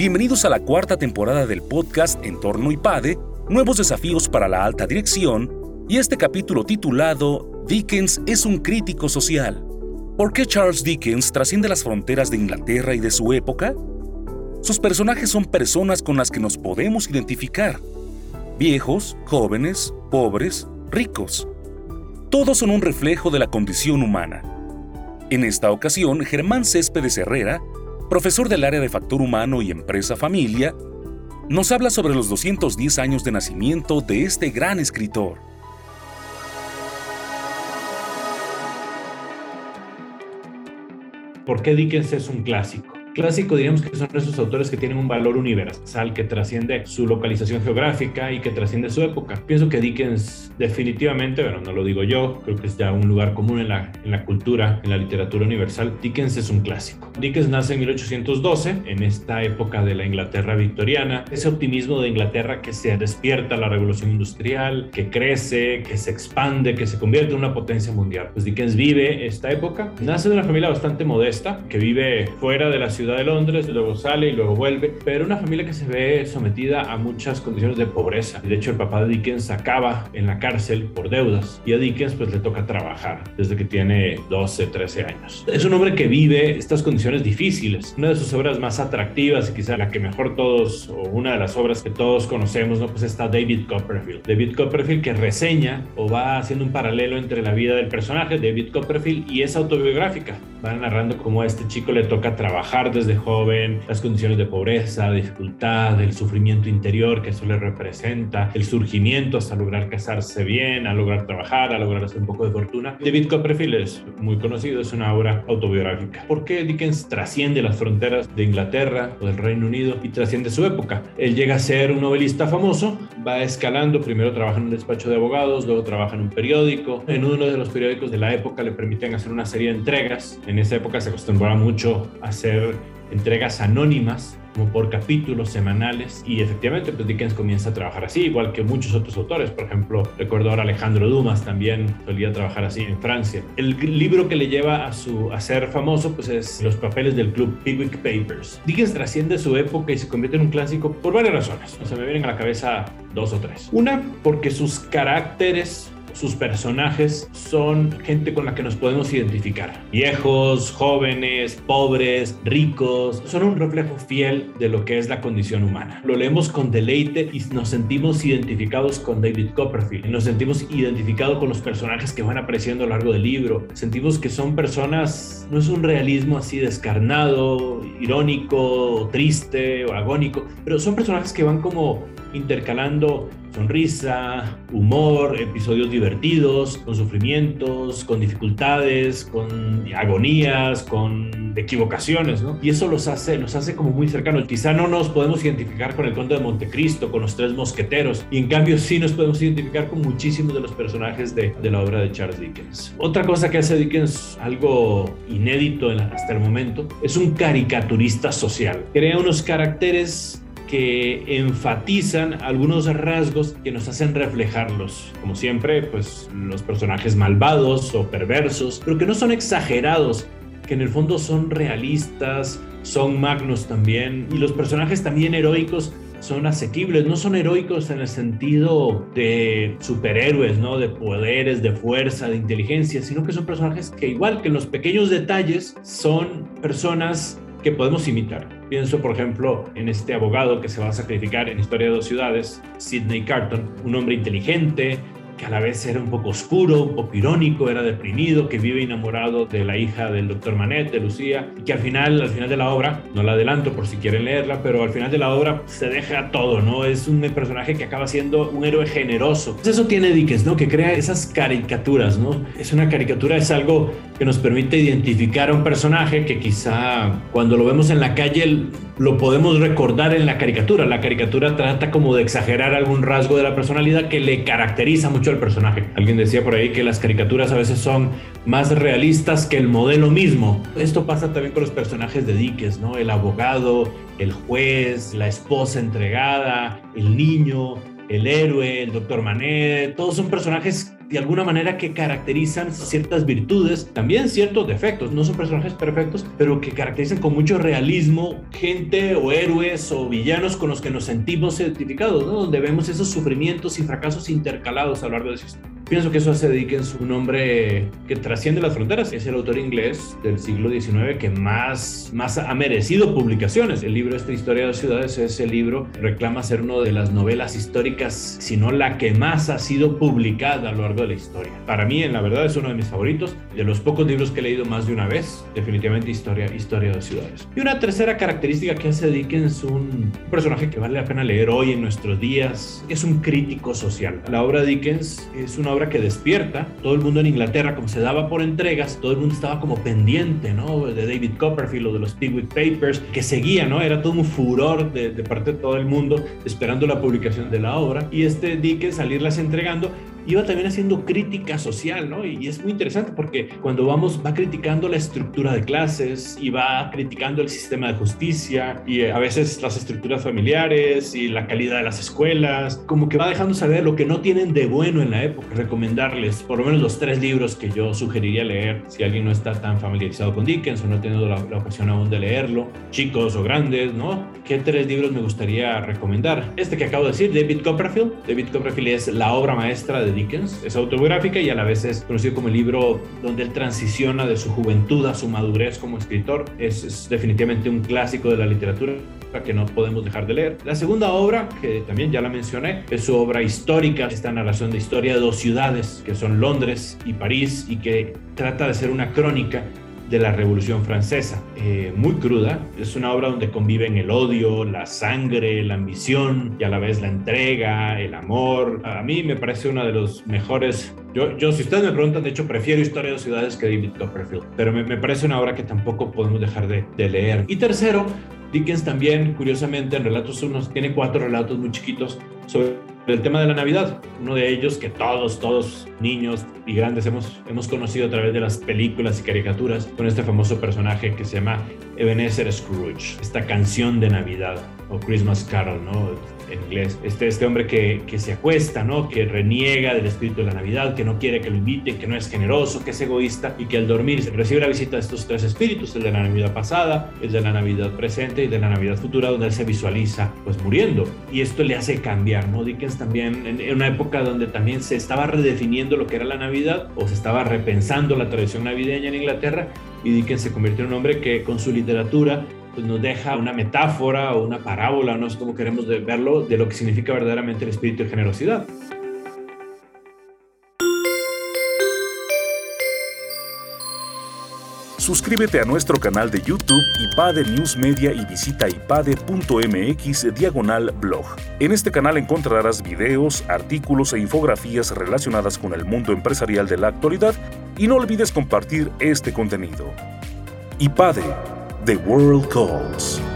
Bienvenidos a la cuarta temporada del podcast Entorno IPADE, Nuevos Desafíos para la Alta Dirección, y este capítulo titulado Dickens es un crítico social. ¿Por qué Charles Dickens trasciende las fronteras de Inglaterra y de su época? Sus personajes son personas con las que nos podemos identificar. Viejos, jóvenes, pobres, ricos. Todos son un reflejo de la condición humana. En esta ocasión, Germán Céspedes Herrera, profesor del área de factor humano y empresa familia, nos habla sobre los 210 años de nacimiento de este gran escritor. ¿Por qué Dickens es un clásico? Clásico diríamos que son esos autores que tienen un valor universal, que trasciende su localización geográfica y que trasciende su época. Pienso que Dickens definitivamente, bueno, no lo digo yo, creo que es ya un lugar común en la, en la cultura, en la literatura universal, Dickens es un clásico. Dickens nace en 1812, en esta época de la Inglaterra victoriana, ese optimismo de Inglaterra que se despierta la revolución industrial, que crece, que se expande, que se convierte en una potencia mundial. Pues Dickens vive esta época, nace de una familia bastante modesta, que vive fuera de la ciudad de Londres, luego sale y luego vuelve, pero una familia que se ve sometida a muchas condiciones de pobreza. De hecho, el papá de Dickens acaba en la cárcel por deudas y a Dickens pues le toca trabajar desde que tiene 12, 13 años. Es un hombre que vive estas condiciones difíciles. Una de sus obras más atractivas y quizá la que mejor todos, o una de las obras que todos conocemos, ¿no? pues está David Copperfield. David Copperfield que reseña o va haciendo un paralelo entre la vida del personaje, David Copperfield, y es autobiográfica. Va narrando cómo a este chico le toca trabajar desde joven, las condiciones de pobreza, dificultad, el sufrimiento interior que eso le representa, el surgimiento hasta lograr casarse bien, a lograr trabajar, a lograr hacer un poco de fortuna. David Copperfield es muy conocido, es una obra autobiográfica. ¿Por qué Dickens trasciende las fronteras de Inglaterra o del Reino Unido y trasciende su época? Él llega a ser un novelista famoso, va escalando, primero trabaja en un despacho de abogados, luego trabaja en un periódico. En uno de los periódicos de la época le permiten hacer una serie de entregas. En esa época se acostumbraba mucho a hacer entregas anónimas como por capítulos semanales y efectivamente pues Dickens comienza a trabajar así, igual que muchos otros autores, por ejemplo, recuerdo ahora Alejandro Dumas también solía trabajar así en Francia. El libro que le lleva a, su, a ser famoso pues es Los papeles del club Pickwick Papers. Dickens trasciende su época y se convierte en un clásico por varias razones. O sea, me vienen a la cabeza dos o tres. Una, porque sus caracteres sus personajes son gente con la que nos podemos identificar. Viejos, jóvenes, pobres, ricos, son un reflejo fiel de lo que es la condición humana. Lo leemos con deleite y nos sentimos identificados con David Copperfield. Nos sentimos identificados con los personajes que van apareciendo a lo largo del libro. Sentimos que son personas, no es un realismo así descarnado, irónico, triste o agónico, pero son personajes que van como intercalando sonrisa, humor, episodios divertidos, con sufrimientos, con dificultades, con agonías, con equivocaciones, ¿no? Y eso los hace, los hace como muy cercanos. Quizá no nos podemos identificar con el Conde de Montecristo, con los tres mosqueteros, y en cambio sí nos podemos identificar con muchísimos de los personajes de la obra de Charles Dickens. Otra cosa que hace Dickens, algo inédito hasta el momento, es un caricaturista social. Crea unos caracteres que enfatizan algunos rasgos que nos hacen reflejarlos. Como siempre, pues los personajes malvados o perversos, pero que no son exagerados, que en el fondo son realistas, son magnos también, y los personajes también heroicos son asequibles, no son heroicos en el sentido de superhéroes, ¿no? De poderes, de fuerza, de inteligencia, sino que son personajes que igual que en los pequeños detalles son personas que podemos imitar. Pienso, por ejemplo, en este abogado que se va a sacrificar en Historia de dos ciudades, Sidney Carton, un hombre inteligente, que a la vez era un poco oscuro, un poco irónico, era deprimido, que vive enamorado de la hija del doctor Manet, de Lucía, y que al final, al final de la obra, no la adelanto por si quieren leerla, pero al final de la obra se deja todo, ¿no? Es un personaje que acaba siendo un héroe generoso. Pues eso tiene Dickens, ¿no? Que crea esas caricaturas, ¿no? Es una caricatura, es algo que nos permite identificar a un personaje que quizá cuando lo vemos en la calle lo podemos recordar en la caricatura. La caricatura trata como de exagerar algún rasgo de la personalidad que le caracteriza mucho al personaje. Alguien decía por ahí que las caricaturas a veces son más realistas que el modelo mismo. Esto pasa también con los personajes de Dickens, ¿no? El abogado, el juez, la esposa entregada, el niño, el héroe, el doctor Manet, todos son personajes de alguna manera que caracterizan ciertas virtudes, también ciertos defectos, no son personajes perfectos, pero que caracterizan con mucho realismo gente o héroes o villanos con los que nos sentimos identificados, donde vemos esos sufrimientos y fracasos intercalados a lo largo de su historia. Pienso que eso hace Dickens un hombre que trasciende las fronteras. Es el autor inglés del siglo XIX que más, más ha merecido publicaciones. El libro Esta Historia de las Ciudades, ese libro reclama ser una de las novelas históricas, si no la que más ha sido publicada a lo largo de la historia. Para mí, en la verdad, es uno de mis favoritos. De los pocos libros que he leído más de una vez, definitivamente Historia, historia de Ciudades. Y una tercera característica que hace Dickens un personaje que vale la pena leer hoy en nuestros días es un crítico social. La obra de Dickens es una obra que despierta. Todo el mundo en Inglaterra, como se daba por entregas, todo el mundo estaba como pendiente, ¿no? De David Copperfield o de los Pickwick Papers, que seguía, ¿no? Era todo un furor de, parte de todo el mundo esperando la publicación de la obra. Y este Dickens salirlas entregando iba también haciendo crítica social, ¿no? Y, es muy interesante porque cuando vamos, va criticando la estructura de clases y va criticando el sistema de justicia y eh, a veces las estructuras familiares y la calidad de las escuelas, como que va dejando saber lo que no tienen de bueno en la época. Recomendarles por lo menos los tres libros que yo sugeriría leer si alguien no está tan familiarizado con Dickens o no ha tenido la, la ocasión aún de leerlo, chicos o grandes, ¿no? ¿Qué tres libros me gustaría recomendar? Este que acabo de decir, David Copperfield. David Copperfield es la obra maestra de. Es autobiográfica y a la vez es conocido como el libro donde él transiciona de su juventud a su madurez como escritor. Es, es definitivamente un clásico de la literatura que no podemos dejar de leer. La segunda obra, que también ya la mencioné, es su obra histórica, esta narración de historia de dos ciudades, que son Londres y París, y que trata de ser una crónica de la Revolución Francesa. Eh, muy cruda, es una obra donde conviven el odio, la sangre, la ambición y a la vez la entrega, el amor. A mí me parece una de los mejores. Yo, yo si ustedes me preguntan, de hecho, prefiero Historia de Ciudades que David Copperfield, pero me, me parece una obra que tampoco podemos dejar de, de leer. Y tercero, Dickens también, curiosamente, en Relatos Unos, tiene cuatro relatos muy chiquitos sobre el tema de la Navidad. Uno de ellos que todos, todos, niños y grandes, hemos, hemos conocido a través de las películas y caricaturas con este famoso personaje que se llama Ebenezer Scrooge, esta canción de Navidad o Christmas Carol, ¿no? En inglés. Este, este hombre que, que se acuesta, ¿no? Que reniega del espíritu de la Navidad, que no quiere que lo inviten, que no es generoso, que es egoísta y que al dormir recibe la visita de estos tres espíritus, el de la Navidad pasada, el de la Navidad presente y de la Navidad futura, donde él se visualiza pues muriendo. Y esto le hace cambiar, ¿no? Dickens también, en, en una época donde también se estaba redefiniendo lo que era la Navidad o se estaba repensando la tradición navideña en Inglaterra, y Dickens se convirtió en un hombre que con su literatura pues nos deja una metáfora o una parábola, no sé cómo queremos verlo, de lo que significa verdaderamente el espíritu de generosidad. Suscríbete a nuestro canal de YouTube IPADE News Media y visita ipade.mx diagonal blog. En este canal encontrarás videos, artículos e infografías relacionadas con el mundo empresarial de la actualidad y no olvides compartir este contenido. IPADE The World Calls.